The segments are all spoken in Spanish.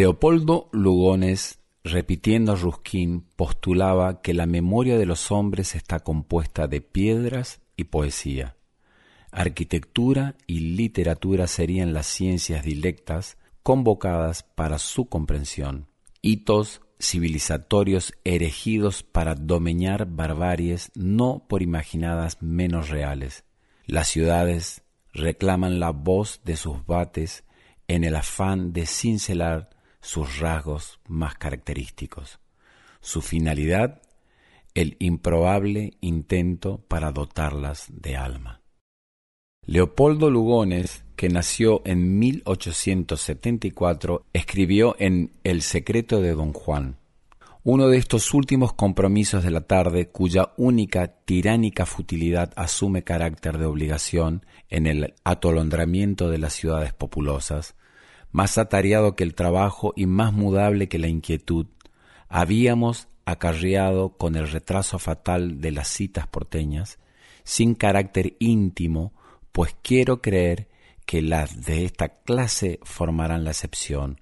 Leopoldo Lugones, repitiendo a Ruskin, postulaba que la memoria de los hombres está compuesta de piedras y poesía. Arquitectura y literatura serían las ciencias dilectas convocadas para su comprensión, hitos civilizatorios erigidos para domeñar barbaries no por imaginadas menos reales. Las ciudades reclaman la voz de sus bates en el afán de cincelar sus rasgos más característicos. Su finalidad, el improbable intento para dotarlas de alma. Leopoldo Lugones, que nació en 1874, escribió en El secreto de Don Juan, uno de estos últimos compromisos de la tarde cuya única tiránica futilidad asume carácter de obligación en el atolondramiento de las ciudades populosas, más atareado que el trabajo y más mudable que la inquietud, habíamos acarreado con el retraso fatal de las citas porteñas, sin carácter íntimo, pues quiero creer que las de esta clase formarán la excepción.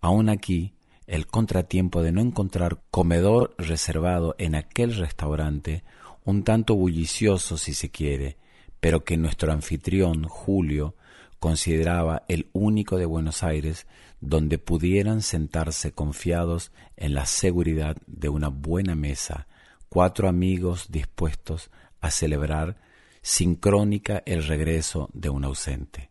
Aún aquí, el contratiempo de no encontrar comedor reservado en aquel restaurante, un tanto bullicioso si se quiere, pero que nuestro anfitrión, Julio, consideraba el único de Buenos Aires donde pudieran sentarse confiados en la seguridad de una buena mesa, cuatro amigos dispuestos a celebrar sin crónica el regreso de un ausente.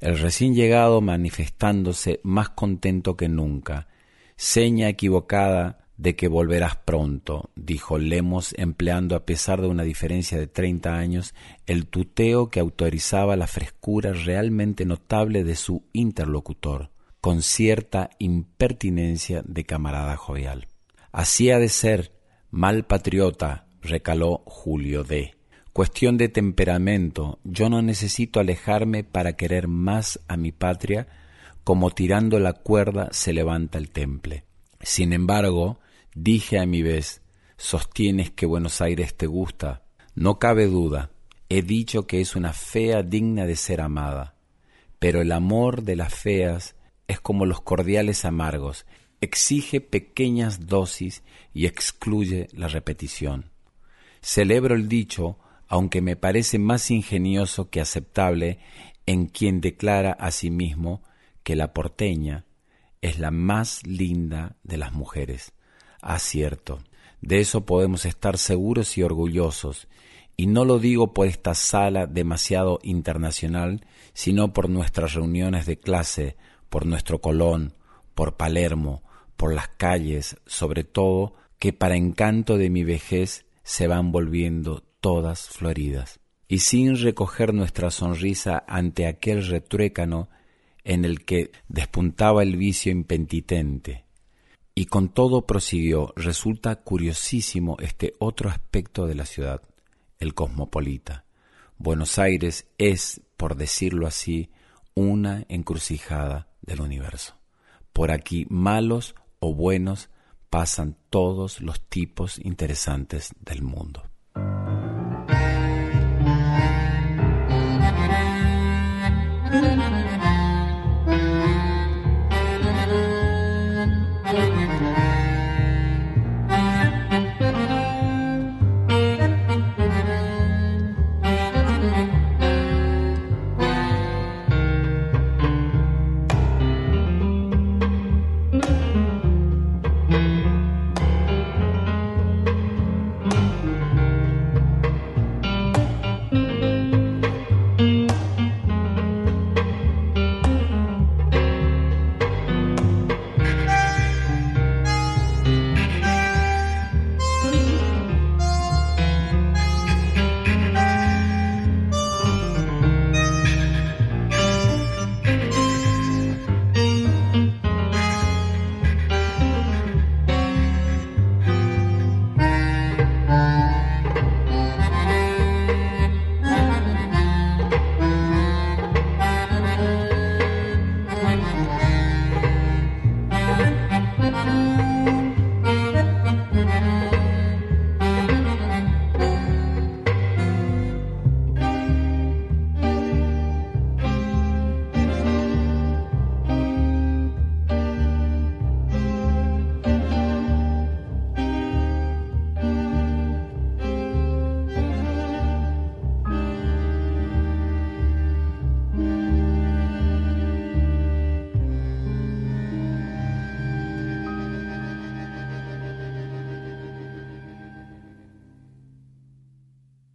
El recién llegado manifestándose más contento que nunca, seña equivocada de que volverás pronto, dijo Lemos, empleando, a pesar de una diferencia de treinta años, el tuteo que autorizaba la frescura realmente notable de su interlocutor, con cierta impertinencia de camarada jovial. Así ha de ser, mal patriota, recaló Julio D. Cuestión de temperamento, yo no necesito alejarme para querer más a mi patria como tirando la cuerda se levanta el temple. Sin embargo, dije a mi vez, sostienes que Buenos Aires te gusta. No cabe duda, he dicho que es una fea digna de ser amada. Pero el amor de las feas es como los cordiales amargos, exige pequeñas dosis y excluye la repetición. Celebro el dicho, aunque me parece más ingenioso que aceptable en quien declara a sí mismo que la porteña, es la más linda de las mujeres. Acierto. De eso podemos estar seguros y orgullosos, y no lo digo por esta sala demasiado internacional, sino por nuestras reuniones de clase, por nuestro Colón, por Palermo, por las calles, sobre todo, que para encanto de mi vejez se van volviendo todas floridas. Y sin recoger nuestra sonrisa ante aquel retruécano en el que despuntaba el vicio impentitente, y con todo prosiguió, resulta curiosísimo este otro aspecto de la ciudad, el cosmopolita. Buenos Aires es, por decirlo así, una encrucijada del universo. Por aquí malos o buenos pasan todos los tipos interesantes del mundo.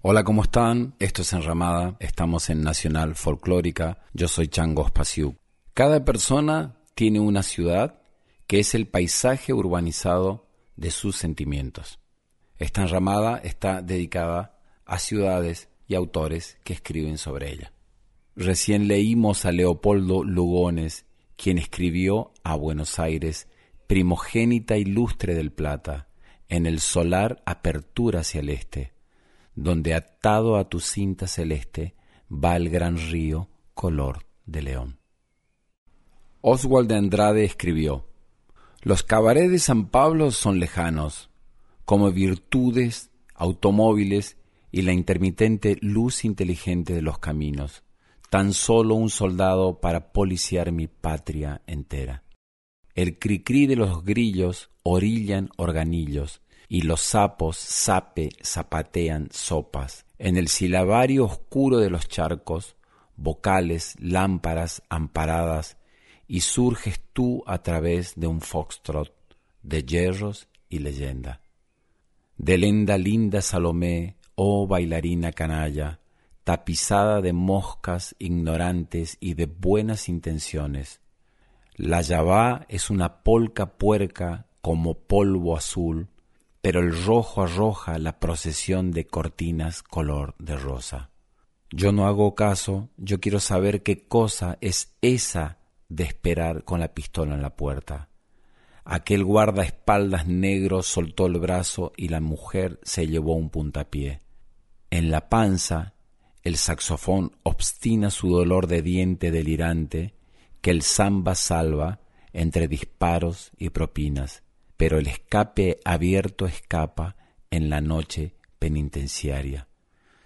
Hola, ¿cómo están? Esto es Enramada, estamos en Nacional Folclórica, yo soy Changos Pasiuk. Cada persona tiene una ciudad que es el paisaje urbanizado de sus sentimientos. Esta Enramada está dedicada a ciudades y autores que escriben sobre ella. Recién leímos a Leopoldo Lugones, quien escribió a Buenos Aires, primogénita ilustre del Plata, en el solar apertura hacia el este donde atado a tu cinta celeste va el gran río color de león. Oswald de Andrade escribió, Los cabarets de San Pablo son lejanos, como virtudes, automóviles y la intermitente luz inteligente de los caminos, tan solo un soldado para policiar mi patria entera. El cri-cri de los grillos orillan organillos, y los sapos sape zapatean sopas. En el silabario oscuro de los charcos, vocales, lámparas amparadas, y surges tú a través de un foxtrot de hierros y leyenda. De lenda linda Salomé, oh bailarina canalla, tapizada de moscas ignorantes y de buenas intenciones. La yabá es una polca puerca como polvo azul, pero el rojo arroja la procesión de cortinas color de rosa. Yo no hago caso, yo quiero saber qué cosa es esa de esperar con la pistola en la puerta. Aquel guardaespaldas negro soltó el brazo y la mujer se llevó un puntapié. En la panza, el saxofón obstina su dolor de diente delirante que el samba salva entre disparos y propinas pero el escape abierto escapa en la noche penitenciaria.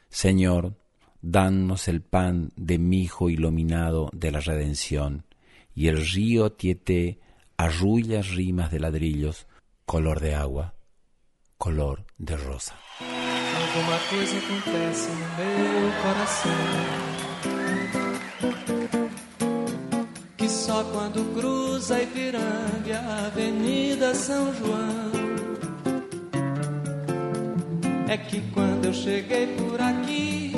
Señor, danos el pan de mi hijo iluminado de la redención, y el río Tieté arrulla rimas de ladrillos, color de agua, color de rosa. Que só quando cruza Ipiranga a Avenida São João é que quando eu cheguei por aqui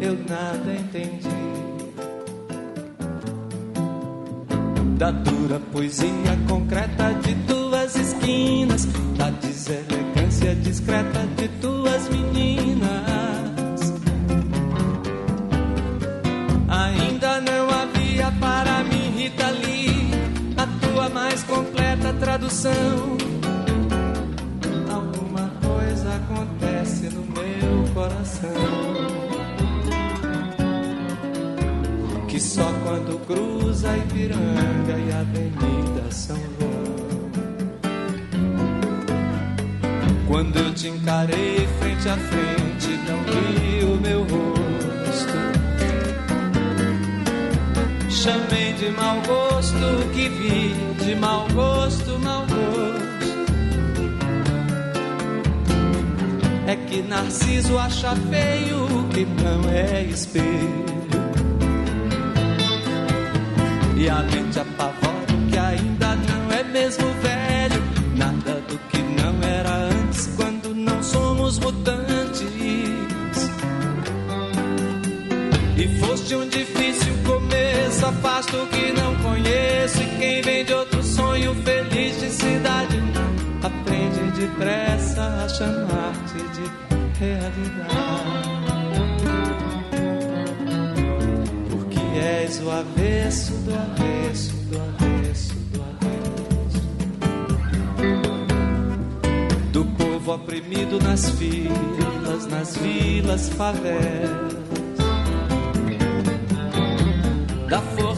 eu nada entendi da dura poesia concreta de tuas esquinas, da deselegância discreta de tuas meninas. Ainda não havia para mim, tradução. Alguma coisa acontece no meu coração. que só quando cruza Ipiranga e a Avenida São João. Quando eu te encarei frente a frente, não vi o meu rosto. Chamei de mau gosto que vi, de mau gosto, mau gosto. É que Narciso acha feio que não é espelho. E a mente apavora começo, afasto o que não conheço. E quem vem de outro sonho feliz de cidade aprende depressa a chamar-te de realidade. és o avesso do avesso do avesso do avesso do povo oprimido nas filas, nas vilas, favelas.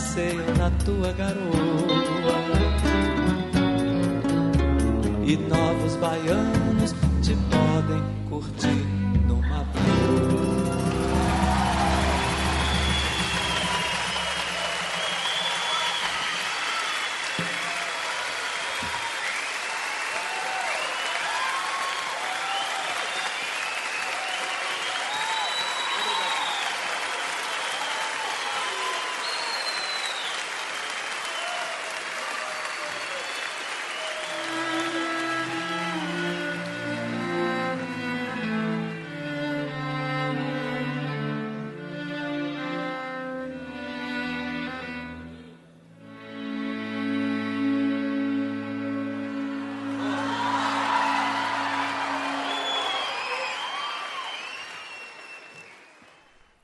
Passeiam na tua garoa. E novos baianos te podem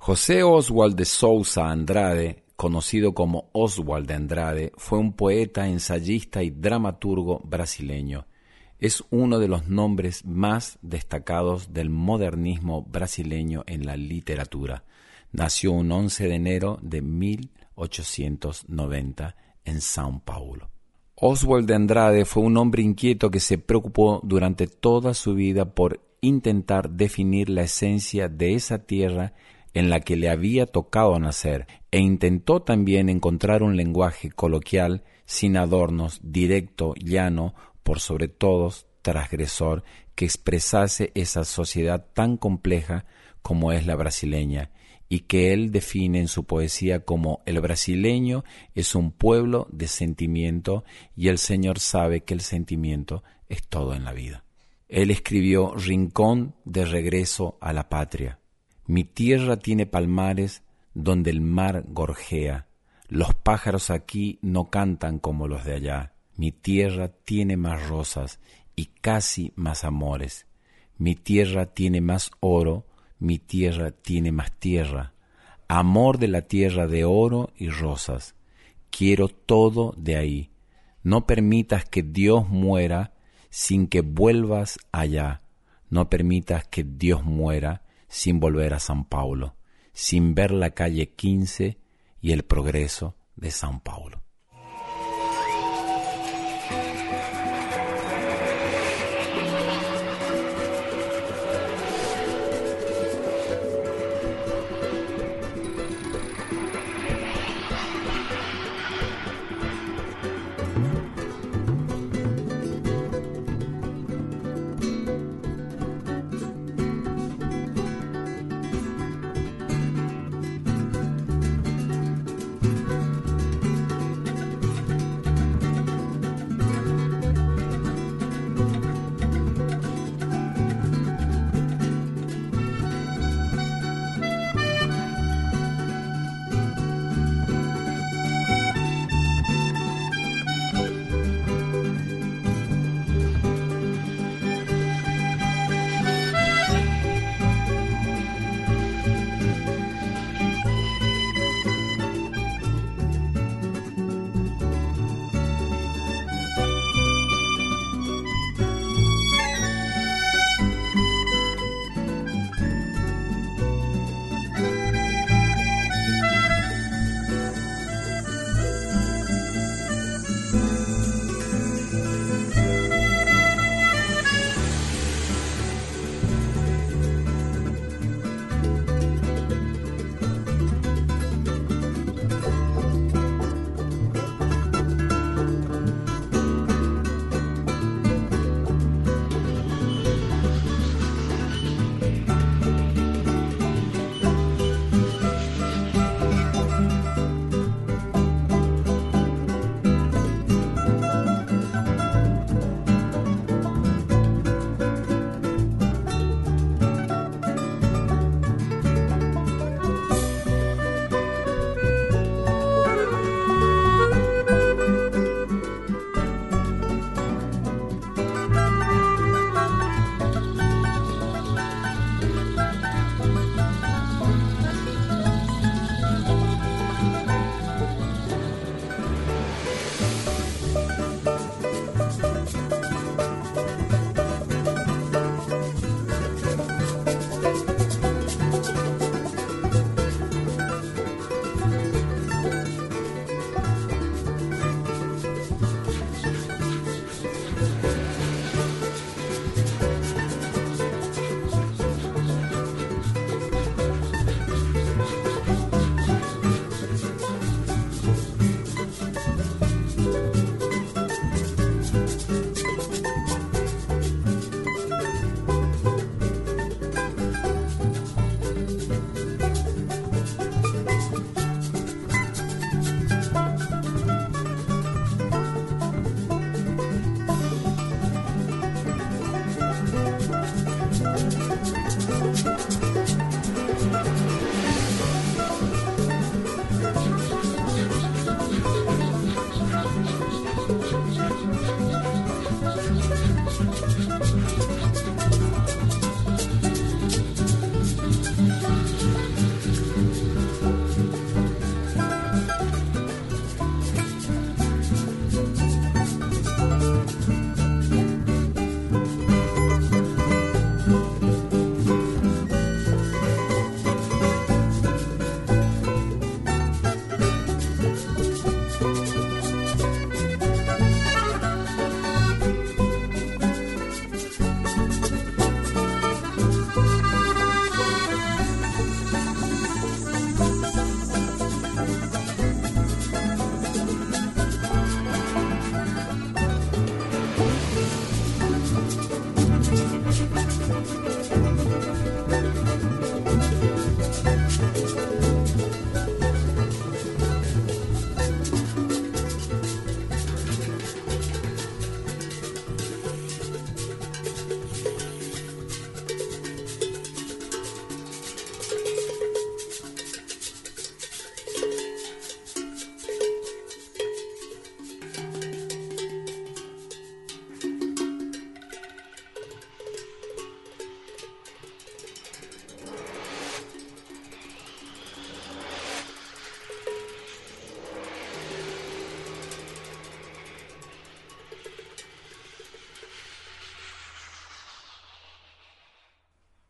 José Oswald de Sousa Andrade, conocido como Oswald de Andrade, fue un poeta, ensayista y dramaturgo brasileño. Es uno de los nombres más destacados del modernismo brasileño en la literatura. Nació un 11 de enero de 1890 en São Paulo. Oswald de Andrade fue un hombre inquieto que se preocupó durante toda su vida por intentar definir la esencia de esa tierra en la que le había tocado nacer, e intentó también encontrar un lenguaje coloquial, sin adornos, directo, llano, por sobre todo transgresor, que expresase esa sociedad tan compleja como es la brasileña, y que él define en su poesía como el brasileño es un pueblo de sentimiento y el Señor sabe que el sentimiento es todo en la vida. Él escribió Rincón de regreso a la patria, mi tierra tiene palmares donde el mar gorjea. Los pájaros aquí no cantan como los de allá. Mi tierra tiene más rosas y casi más amores. Mi tierra tiene más oro, mi tierra tiene más tierra. Amor de la tierra de oro y rosas. Quiero todo de ahí. No permitas que Dios muera sin que vuelvas allá. No permitas que Dios muera sin volver a San Paulo, sin ver la calle 15 y el progreso de San Paulo.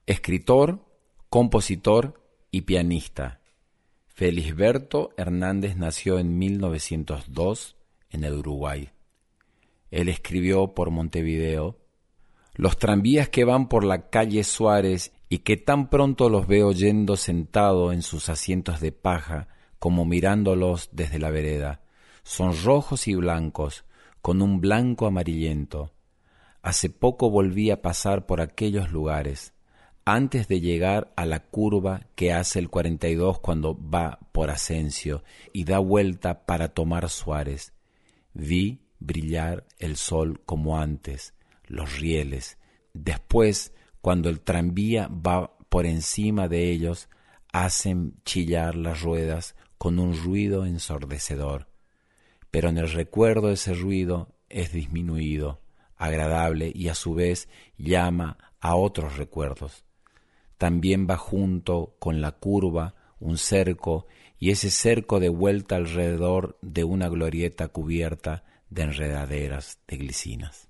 Escritor, compositor y pianista. Felisberto Hernández nació en 1902 en el Uruguay. Él escribió por Montevideo, Los tranvías que van por la calle Suárez y que tan pronto los veo yendo sentado en sus asientos de paja como mirándolos desde la vereda, son rojos y blancos, con un blanco amarillento. Hace poco volví a pasar por aquellos lugares, antes de llegar a la curva que hace el 42 cuando va por Asensio y da vuelta para tomar Suárez. Vi brillar el sol como antes, los rieles. Después, cuando el tranvía va por encima de ellos, hacen chillar las ruedas con un ruido ensordecedor pero en el recuerdo ese ruido es disminuido, agradable y a su vez llama a otros recuerdos. También va junto con la curva un cerco y ese cerco de vuelta alrededor de una glorieta cubierta de enredaderas de glicinas.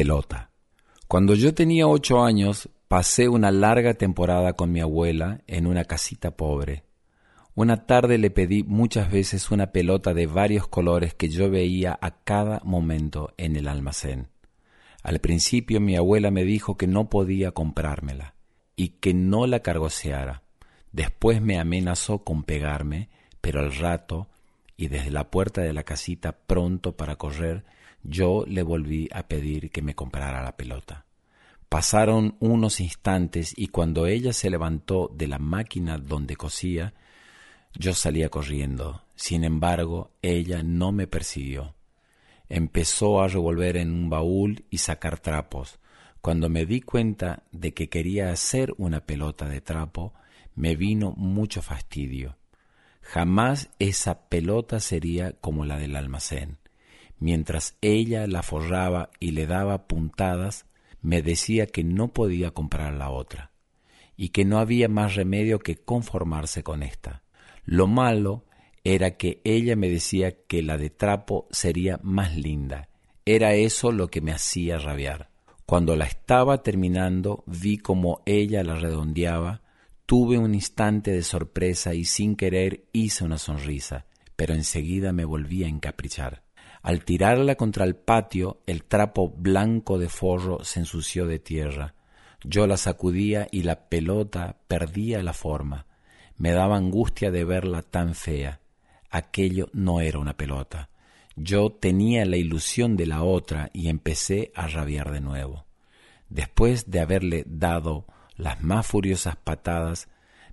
Pelota. Cuando yo tenía ocho años, pasé una larga temporada con mi abuela en una casita pobre. Una tarde le pedí muchas veces una pelota de varios colores que yo veía a cada momento en el almacén. Al principio mi abuela me dijo que no podía comprármela y que no la cargoseara. Después me amenazó con pegarme, pero al rato, y desde la puerta de la casita pronto para correr, yo le volví a pedir que me comprara la pelota. Pasaron unos instantes y cuando ella se levantó de la máquina donde cosía, yo salía corriendo. Sin embargo, ella no me persiguió. Empezó a revolver en un baúl y sacar trapos. Cuando me di cuenta de que quería hacer una pelota de trapo, me vino mucho fastidio. Jamás esa pelota sería como la del almacén. Mientras ella la forraba y le daba puntadas, me decía que no podía comprar la otra, y que no había más remedio que conformarse con esta. Lo malo era que ella me decía que la de trapo sería más linda. Era eso lo que me hacía rabiar. Cuando la estaba terminando vi como ella la redondeaba, tuve un instante de sorpresa y sin querer hice una sonrisa, pero enseguida me volví a encaprichar. Al tirarla contra el patio, el trapo blanco de forro se ensució de tierra. Yo la sacudía y la pelota perdía la forma. Me daba angustia de verla tan fea. Aquello no era una pelota. Yo tenía la ilusión de la otra y empecé a rabiar de nuevo. Después de haberle dado las más furiosas patadas,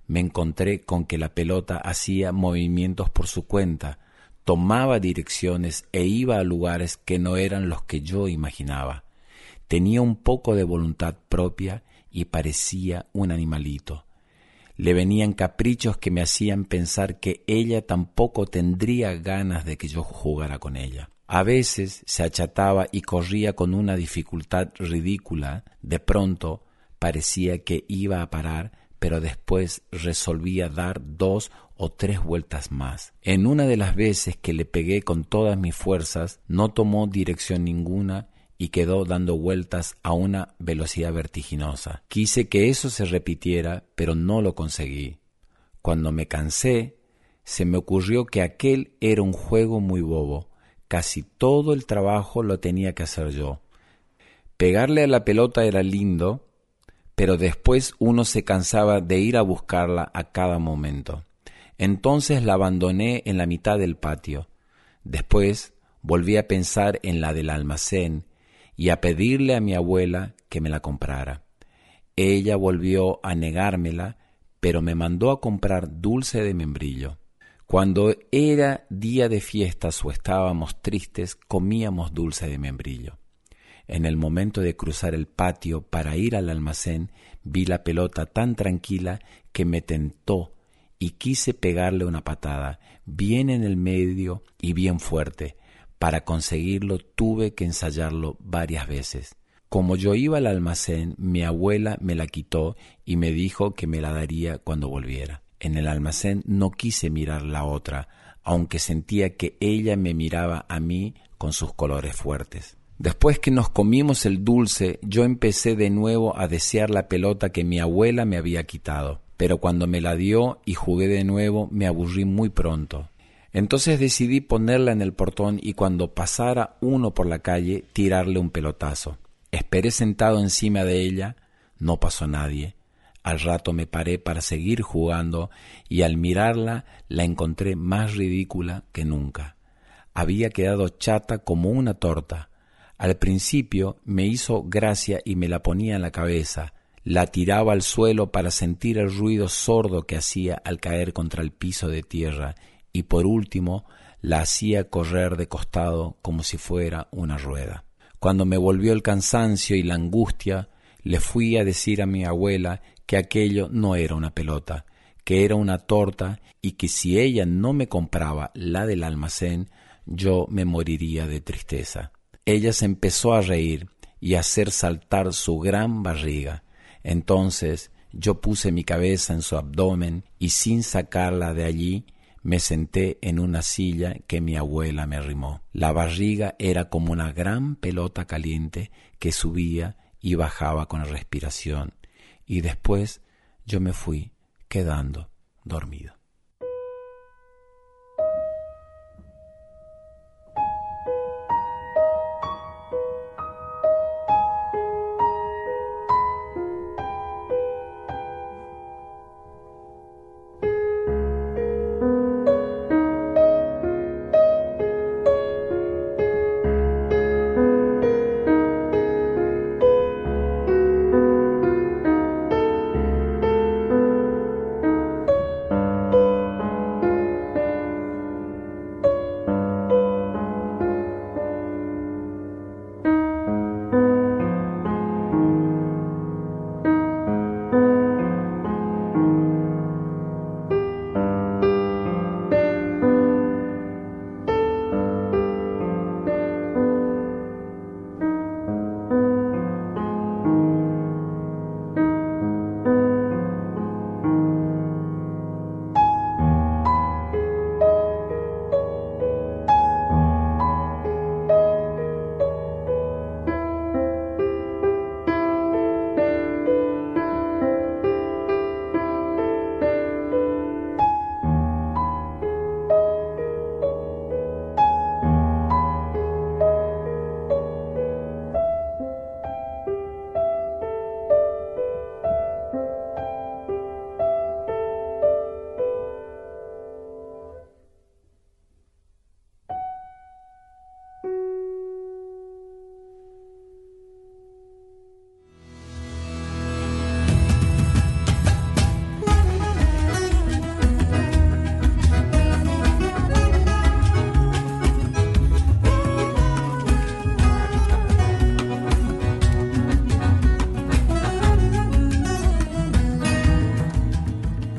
me encontré con que la pelota hacía movimientos por su cuenta, tomaba direcciones e iba a lugares que no eran los que yo imaginaba. Tenía un poco de voluntad propia y parecía un animalito. Le venían caprichos que me hacían pensar que ella tampoco tendría ganas de que yo jugara con ella. A veces se achataba y corría con una dificultad ridícula. De pronto parecía que iba a parar, pero después resolvía dar dos o tres vueltas más. En una de las veces que le pegué con todas mis fuerzas, no tomó dirección ninguna y quedó dando vueltas a una velocidad vertiginosa. Quise que eso se repitiera, pero no lo conseguí. Cuando me cansé, se me ocurrió que aquel era un juego muy bobo. Casi todo el trabajo lo tenía que hacer yo. Pegarle a la pelota era lindo, pero después uno se cansaba de ir a buscarla a cada momento. Entonces la abandoné en la mitad del patio. Después volví a pensar en la del almacén y a pedirle a mi abuela que me la comprara. Ella volvió a negármela, pero me mandó a comprar dulce de membrillo. Cuando era día de fiestas o estábamos tristes, comíamos dulce de membrillo. En el momento de cruzar el patio para ir al almacén, vi la pelota tan tranquila que me tentó y quise pegarle una patada, bien en el medio y bien fuerte. Para conseguirlo tuve que ensayarlo varias veces. Como yo iba al almacén, mi abuela me la quitó y me dijo que me la daría cuando volviera. En el almacén no quise mirar la otra, aunque sentía que ella me miraba a mí con sus colores fuertes. Después que nos comimos el dulce, yo empecé de nuevo a desear la pelota que mi abuela me había quitado pero cuando me la dio y jugué de nuevo me aburrí muy pronto. Entonces decidí ponerla en el portón y cuando pasara uno por la calle tirarle un pelotazo. Esperé sentado encima de ella, no pasó nadie. Al rato me paré para seguir jugando y al mirarla la encontré más ridícula que nunca. Había quedado chata como una torta. Al principio me hizo gracia y me la ponía en la cabeza, la tiraba al suelo para sentir el ruido sordo que hacía al caer contra el piso de tierra y por último la hacía correr de costado como si fuera una rueda. Cuando me volvió el cansancio y la angustia, le fui a decir a mi abuela que aquello no era una pelota, que era una torta y que si ella no me compraba la del almacén, yo me moriría de tristeza. Ella se empezó a reír y a hacer saltar su gran barriga. Entonces yo puse mi cabeza en su abdomen y sin sacarla de allí me senté en una silla que mi abuela me arrimó. La barriga era como una gran pelota caliente que subía y bajaba con la respiración, y después yo me fui quedando dormido.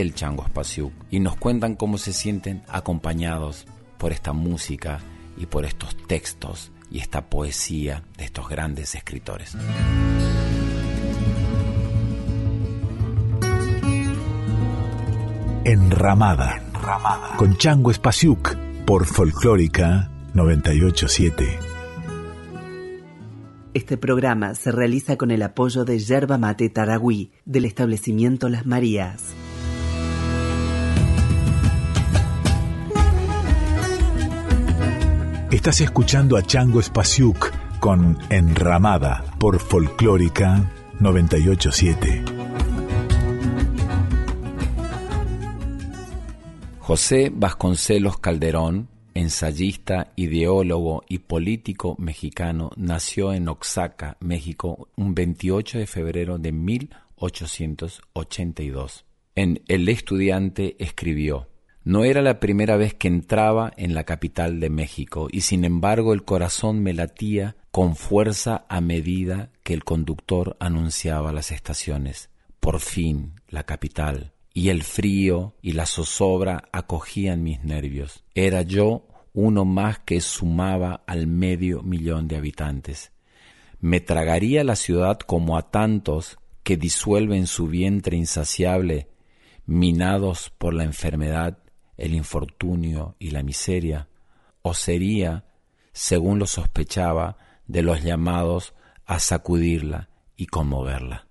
el changospasiuk y nos cuentan cómo se sienten acompañados por esta música y por estos textos y esta poesía de estos grandes escritores. Enramada, Enramada. con Chango Espasiuk por Folclórica 987. Este programa se realiza con el apoyo de Yerba Mate Taragüí del establecimiento Las Marías. Estás escuchando a Chango Espasiuk con Enramada por Folclórica 987. José Vasconcelos Calderón, ensayista, ideólogo y político mexicano, nació en Oaxaca, México, un 28 de febrero de 1882. En El Estudiante escribió, no era la primera vez que entraba en la capital de México y sin embargo el corazón me latía con fuerza a medida que el conductor anunciaba las estaciones. Por fin, la capital. Y el frío y la zozobra acogían mis nervios. Era yo uno más que sumaba al medio millón de habitantes. Me tragaría la ciudad como a tantos que disuelven su vientre insaciable, minados por la enfermedad el infortunio y la miseria, o sería, según lo sospechaba, de los llamados a sacudirla y conmoverla.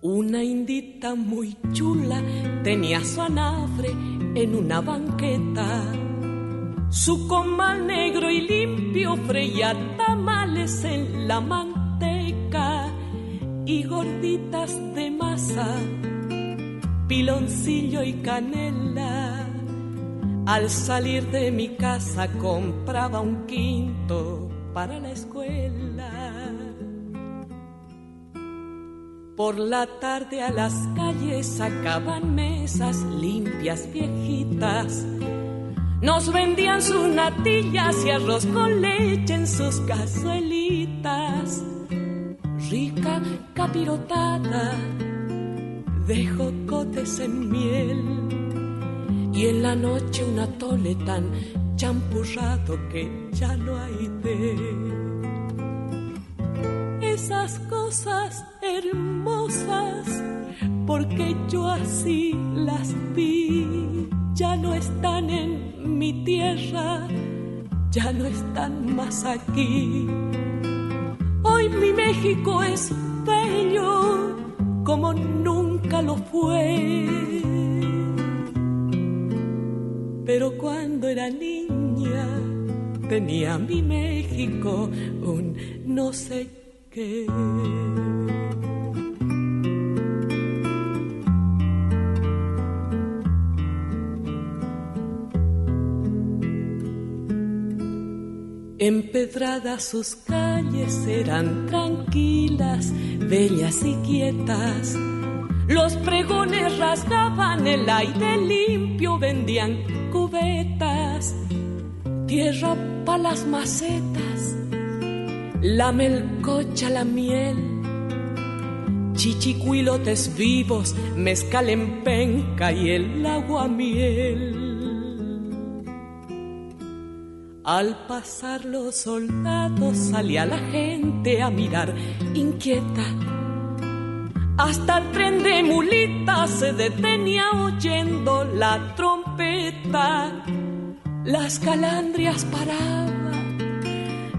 Una indita muy chula tenía su anafre en una banqueta su comal negro y limpio freía tamales en la manteca y gorditas de masa, piloncillo y canela. Al salir de mi casa compraba un quinto para la escuela. Por la tarde a las calles sacaban mesas limpias viejitas nos vendían sus natillas y arroz con leche en sus cazuelitas. Rica capirotada de jocotes en miel. Y en la noche un atole tan champurrado que ya no hay de esas cosas hermosas, porque yo así las vi, ya no están en mi tierra ya no están más aquí. Hoy mi México es bello como nunca lo fue. Pero cuando era niña tenía mi México un no sé Empedradas sus calles eran tranquilas, bellas y quietas. Los pregones rasgaban el aire limpio, vendían cubetas, tierra para las macetas, la melcocha, la miel, chichicuilotes vivos, mezcal en penca y el agua miel. Al pasar los soldados salía la gente a mirar inquieta. Hasta el tren de mulitas se detenía oyendo la trompeta. Las calandrias paraban,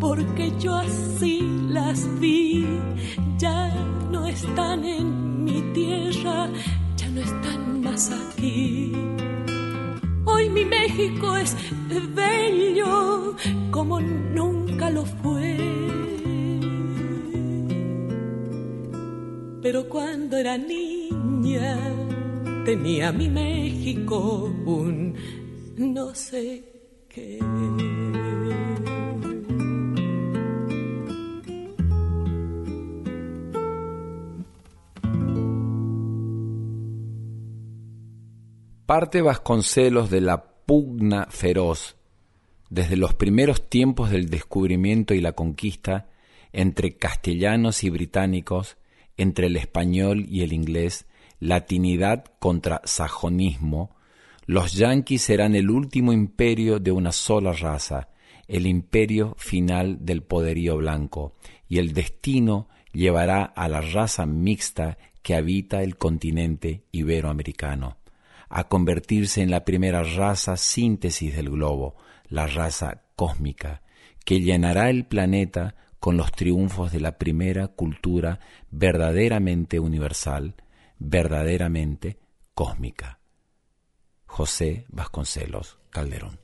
porque yo así las vi, ya no están en mi tierra, ya no están más aquí. Hoy mi México es bello como nunca lo fue. Pero cuando era niña tenía mi México un no sé Parte Vasconcelos de la pugna feroz desde los primeros tiempos del descubrimiento y la conquista entre castellanos y británicos, entre el español y el inglés, latinidad contra sajonismo, los yanquis serán el último imperio de una sola raza, el imperio final del poderío blanco, y el destino llevará a la raza mixta que habita el continente iberoamericano, a convertirse en la primera raza síntesis del globo, la raza cósmica, que llenará el planeta con los triunfos de la primera cultura verdaderamente universal, verdaderamente cósmica. José Vasconcelos Calderón.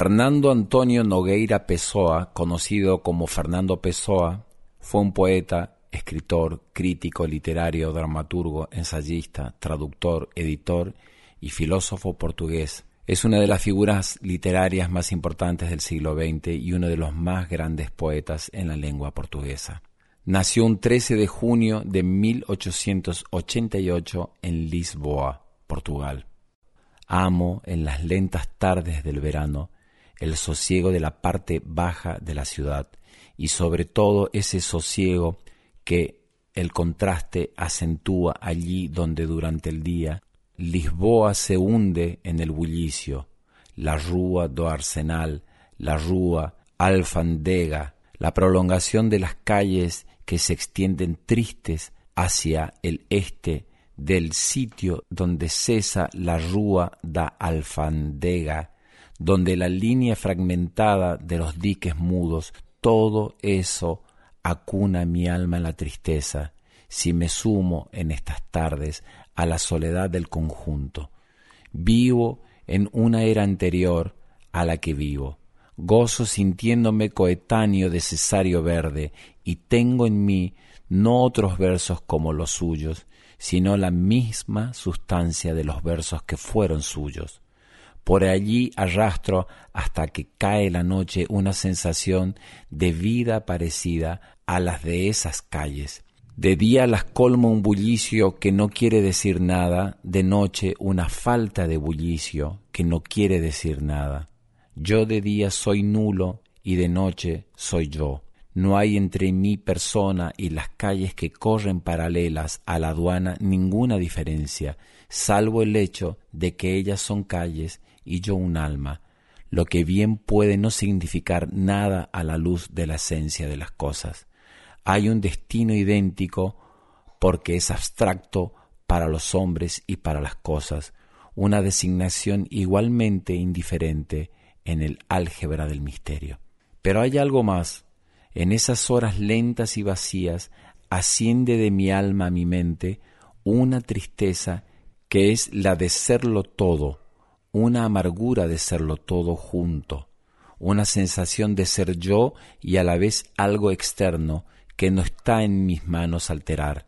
Fernando Antonio Nogueira Pessoa, conocido como Fernando Pessoa, fue un poeta, escritor, crítico literario, dramaturgo, ensayista, traductor, editor y filósofo portugués. Es una de las figuras literarias más importantes del siglo XX y uno de los más grandes poetas en la lengua portuguesa. Nació un 13 de junio de 1888 en Lisboa, Portugal. Amo en las lentas tardes del verano el sosiego de la parte baja de la ciudad y sobre todo ese sosiego que el contraste acentúa allí donde durante el día Lisboa se hunde en el bullicio, la Rúa do Arsenal, la Rúa Alfandega, la prolongación de las calles que se extienden tristes hacia el este del sitio donde cesa la Rúa da Alfandega, donde la línea fragmentada de los diques mudos, todo eso acuna mi alma en la tristeza, si me sumo en estas tardes a la soledad del conjunto. Vivo en una era anterior a la que vivo. Gozo sintiéndome coetáneo de Cesario Verde y tengo en mí no otros versos como los suyos, sino la misma sustancia de los versos que fueron suyos. Por allí arrastro hasta que cae la noche una sensación de vida parecida a las de esas calles, de día las colmo un bullicio que no quiere decir nada, de noche una falta de bullicio que no quiere decir nada. Yo de día soy nulo y de noche soy yo. No hay entre mi persona y las calles que corren paralelas a la aduana ninguna diferencia, salvo el hecho de que ellas son calles y yo un alma, lo que bien puede no significar nada a la luz de la esencia de las cosas hay un destino idéntico porque es abstracto para los hombres y para las cosas, una designación igualmente indiferente en el álgebra del misterio. Pero hay algo más. En esas horas lentas y vacías asciende de mi alma a mi mente una tristeza que es la de serlo todo, una amargura de serlo todo junto, una sensación de ser yo y a la vez algo externo que no está en mis manos alterar.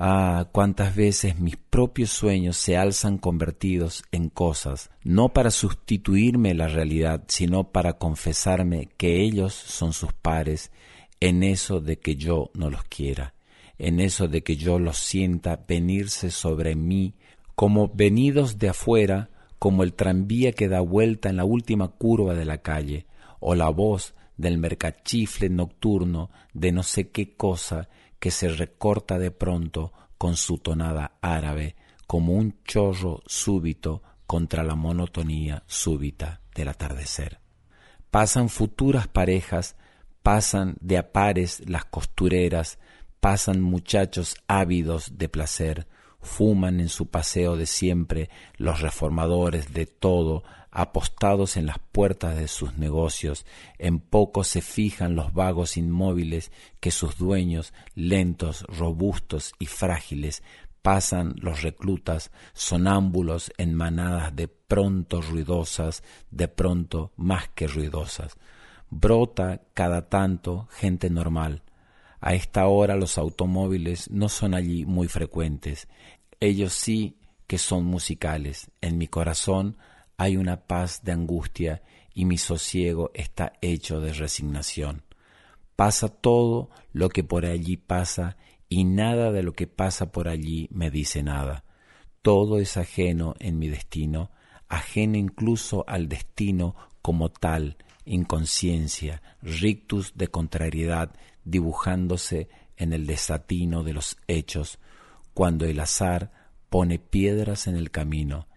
Ah, cuántas veces mis propios sueños se alzan convertidos en cosas, no para sustituirme la realidad, sino para confesarme que ellos son sus pares en eso de que yo no los quiera, en eso de que yo los sienta venirse sobre mí como venidos de afuera, como el tranvía que da vuelta en la última curva de la calle, o la voz del mercachifle nocturno de no sé qué cosa que se recorta de pronto con su tonada árabe como un chorro súbito contra la monotonía súbita del atardecer. Pasan futuras parejas, pasan de a pares las costureras, pasan muchachos ávidos de placer, fuman en su paseo de siempre los reformadores de todo, apostados en las puertas de sus negocios, en poco se fijan los vagos inmóviles que sus dueños, lentos, robustos y frágiles, pasan los reclutas, sonámbulos en manadas de pronto ruidosas, de pronto más que ruidosas. Brota cada tanto gente normal. A esta hora los automóviles no son allí muy frecuentes. Ellos sí que son musicales. En mi corazón hay una paz de angustia y mi sosiego está hecho de resignación. Pasa todo lo que por allí pasa y nada de lo que pasa por allí me dice nada. Todo es ajeno en mi destino, ajeno incluso al destino como tal, inconsciencia, rictus de contrariedad dibujándose en el desatino de los hechos, cuando el azar pone piedras en el camino,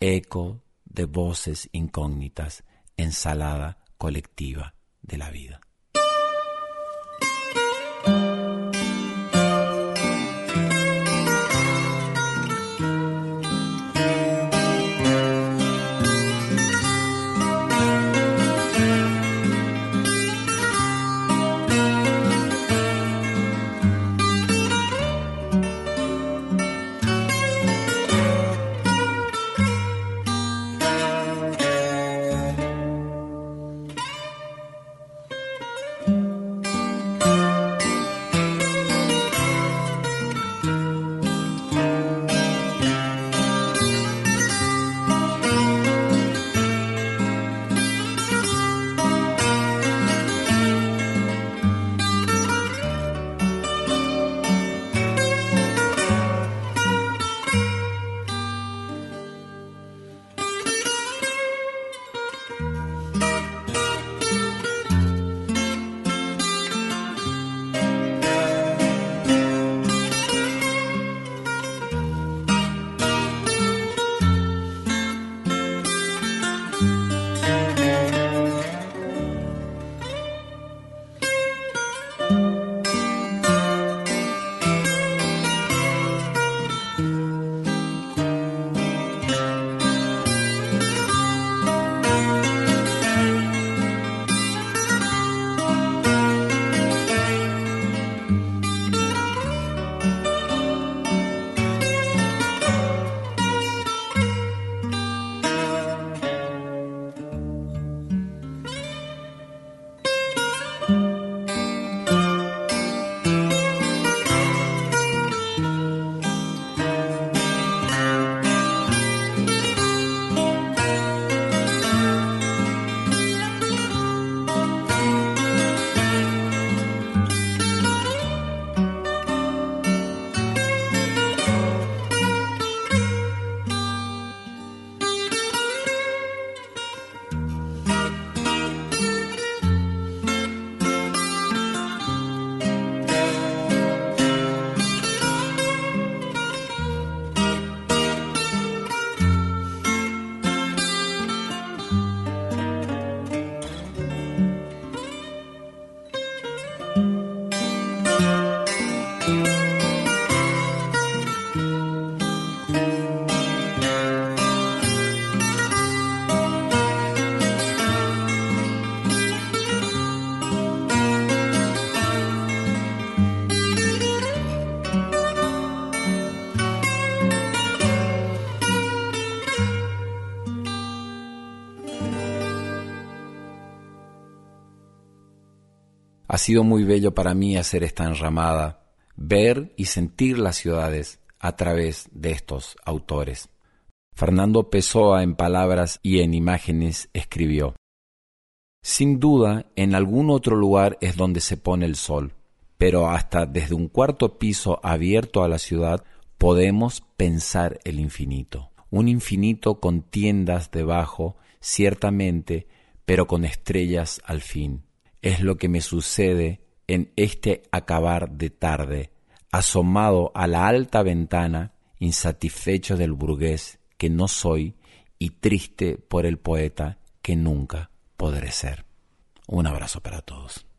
eco de voces incógnitas, ensalada colectiva de la vida. Sido muy bello para mí hacer esta enramada, ver y sentir las ciudades a través de estos autores. Fernando Pessoa en palabras y en imágenes escribió, Sin duda, en algún otro lugar es donde se pone el sol, pero hasta desde un cuarto piso abierto a la ciudad podemos pensar el infinito, un infinito con tiendas debajo, ciertamente, pero con estrellas al fin es lo que me sucede en este acabar de tarde, asomado a la alta ventana, insatisfecho del burgués que no soy y triste por el poeta que nunca podré ser. Un abrazo para todos.